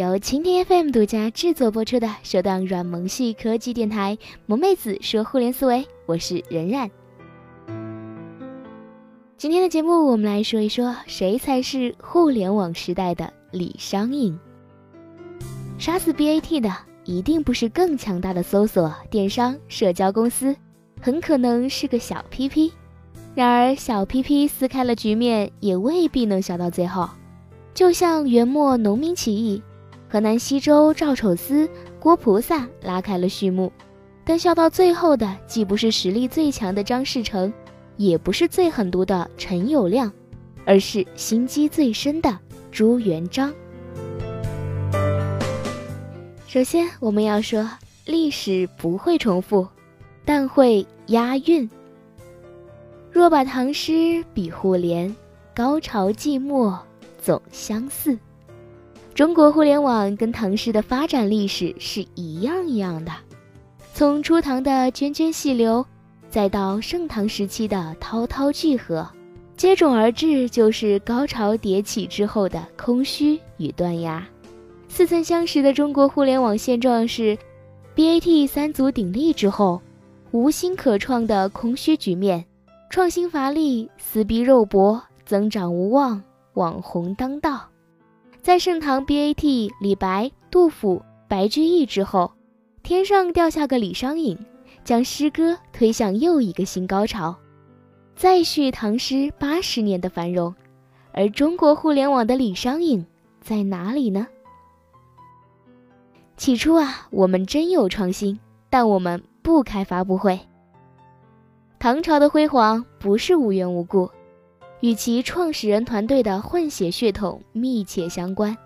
由蜻蜓 FM 独家制作播出的首档软萌系科技电台《萌妹子说互联思维》，我是任然。今天的节目，我们来说一说谁才是互联网时代的李商隐。杀死 BAT 的一定不是更强大的搜索、电商、社交公司，很可能是个小 PP。然而，小 PP 撕开了局面，也未必能笑到最后。就像元末农民起义，河南西周赵丑司、郭菩萨拉开了序幕，但笑到最后的既不是实力最强的张士诚，也不是最狠毒的陈友谅，而是心机最深的朱元璋。首先，我们要说，历史不会重复，但会押韵。若把唐诗比互联，高潮寂寞。总相似，中国互联网跟唐诗的发展历史是一样一样的。从初唐的涓涓细流，再到盛唐时期的滔滔巨河，接踵而至就是高潮迭起之后的空虚与断崖。似曾相识的中国互联网现状是：BAT 三足鼎立之后，无新可创的空虚局面，创新乏力，撕逼肉搏，增长无望。网红当道，在盛唐 BAT 李白、杜甫、白居易之后，天上掉下个李商隐，将诗歌推向又一个新高潮，再续唐诗八十年的繁荣。而中国互联网的李商隐在哪里呢？起初啊，我们真有创新，但我们不开发布会。唐朝的辉煌不是无缘无故。与其创始人团队的混血血统密切相关。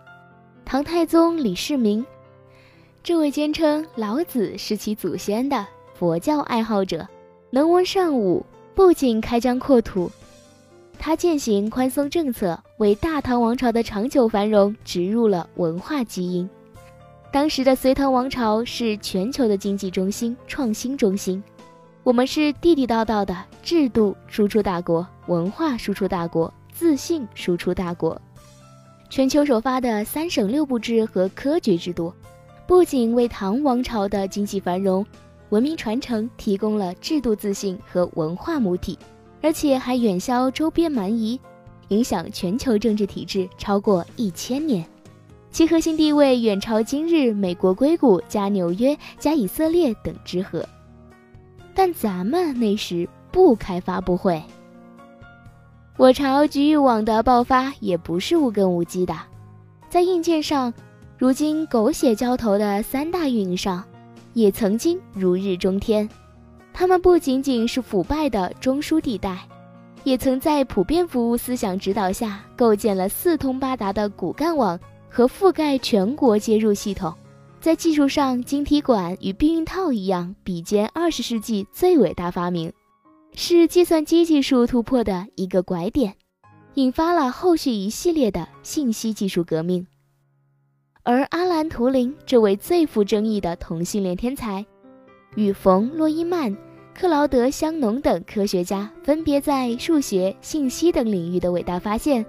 唐太宗李世民，这位坚称老子是其祖先的佛教爱好者，能文善武，不仅开疆扩土，他践行宽松政策，为大唐王朝的长久繁荣植入了文化基因。当时的隋唐王朝是全球的经济中心、创新中心。我们是地地道道的制度输出大国，文化输出大国，自信输出大国。全球首发的三省六部制和科举制度，不仅为唐王朝的经济繁荣、文明传承提供了制度自信和文化母体，而且还远销周边蛮夷，影响全球政治体制超过一千年。其核心地位远超今日美国硅谷加纽约加以色列等之和。但咱们那时不开发布会，我朝局域网的爆发也不是无根无基的。在硬件上，如今狗血浇头的三大运营商，也曾经如日中天。他们不仅仅是腐败的中枢地带，也曾在普遍服务思想指导下，构建了四通八达的骨干网和覆盖全国接入系统。在技术上，晶体管与避孕套一样，比肩二十世纪最伟大发明，是计算机技术突破的一个拐点，引发了后续一系列的信息技术革命。而阿兰·图灵这位最富争议的同性恋天才，与冯·诺依曼、克劳德·香农等科学家分别在数学、信息等领域的伟大发现，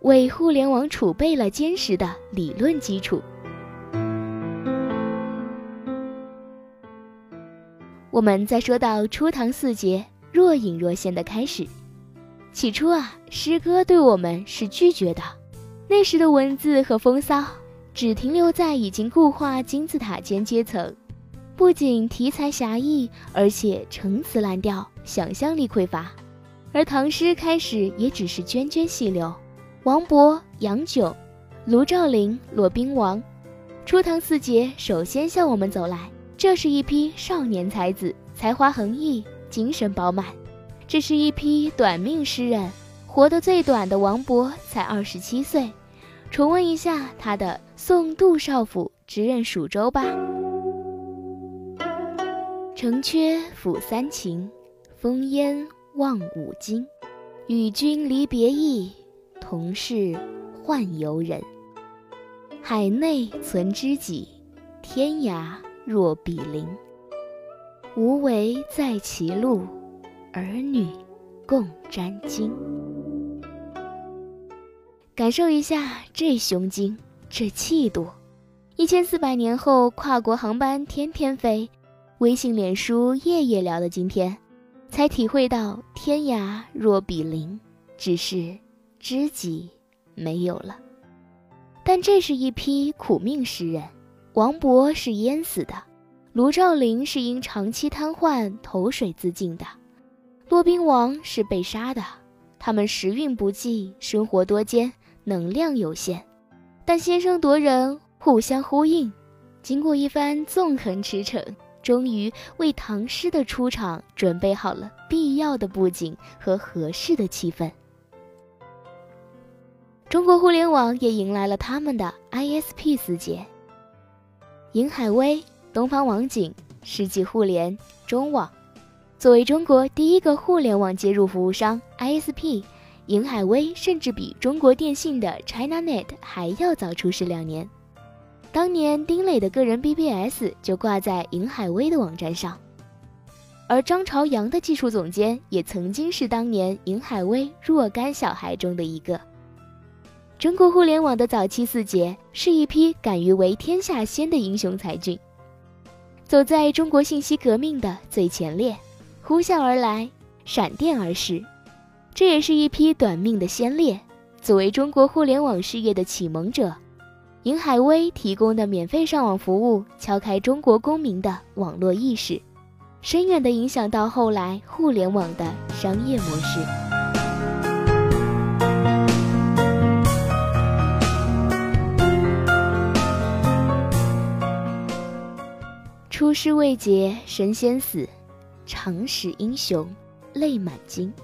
为互联网储备了坚实的理论基础。我们再说到初唐四杰若隐若现的开始。起初啊，诗歌对我们是拒绝的。那时的文字和风骚只停留在已经固化金字塔尖阶层，不仅题材狭义，而且陈词滥调，想象力匮乏。而唐诗开始也只是涓涓细流。王勃、杨炯、卢照邻、骆宾王，初唐四杰首先向我们走来。这是一批少年才子，才华横溢，精神饱满。这是一批短命诗人，活得最短的王勃才二十七岁。重温一下他的《送杜少府之任蜀州》吧：“城阙辅三秦，风烟望五津。与君离别意，同是宦游人。海内存知己，天涯。”若比邻，无为在歧路，儿女共沾巾。感受一下这胸襟，这气度，一千四百年后，跨国航班天天飞，微信、脸书夜夜聊的今天，才体会到天涯若比邻，只是知己没有了。但这是一批苦命诗人，王勃是淹死的，卢照邻是因长期瘫痪投水自尽的，骆宾王是被杀的。他们时运不济，生活多艰，能量有限，但先声夺人。互相呼应，经过一番纵横驰骋，终于为唐诗的出场准备好了必要的布景和合适的气氛。中国互联网也迎来了他们的 ISP 四杰：银海威、东方网景、世纪互联、中网。作为中国第一个互联网接入服务商，ISP，银海威甚至比中国电信的 ChinaNet 还要早出世两年。当年丁磊的个人 BBS 就挂在银海威的网站上，而张朝阳的技术总监也曾经是当年银海威若干小孩中的一个。中国互联网的早期四杰是一批敢于为天下先的英雄才俊，走在中国信息革命的最前列，呼啸而来，闪电而逝。这也是一批短命的先烈，作为中国互联网事业的启蒙者。银海威提供的免费上网服务，敲开中国公民的网络意识，深远地影响到后来互联网的商业模式。出师未捷身先死，长使英雄泪满襟。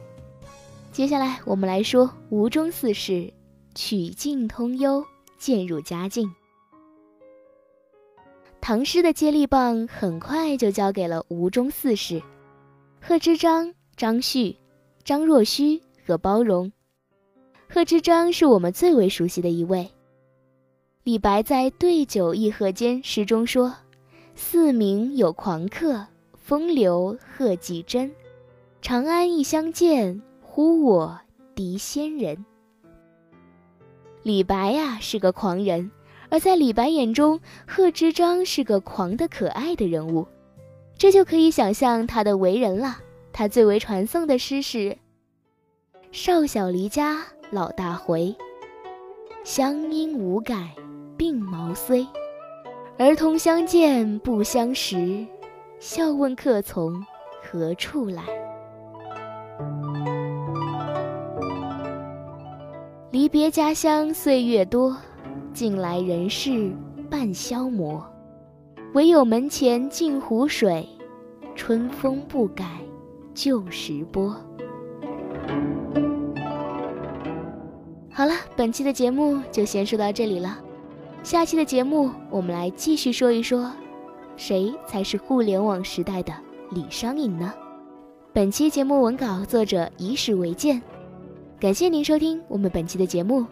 接下来我们来说吴中四世，曲径通幽。渐入佳境，唐诗的接力棒很快就交给了吴中四世：贺知章、张旭、张若虚和包容。贺知章是我们最为熟悉的一位。李白在《对酒一贺间》诗中说：“四明有狂客，风流贺季真。长安一相见，呼我敌仙人。”李白呀是个狂人，而在李白眼中，贺知章是个狂的可爱的人物，这就可以想象他的为人了。他最为传颂的诗是：“少小离家老大回，乡音无改鬓毛衰。儿童相见不相识，笑问客从何处来。”离别家乡岁月多，近来人事半消磨。唯有门前镜湖水，春风不改旧时波。好了，本期的节目就先说到这里了。下期的节目，我们来继续说一说，谁才是互联网时代的李商隐呢？本期节目文稿作者以史为鉴。感谢您收听我们本期的节目，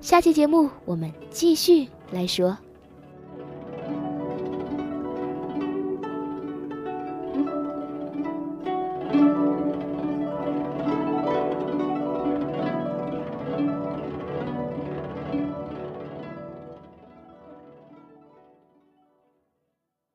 下期节目我们继续来说。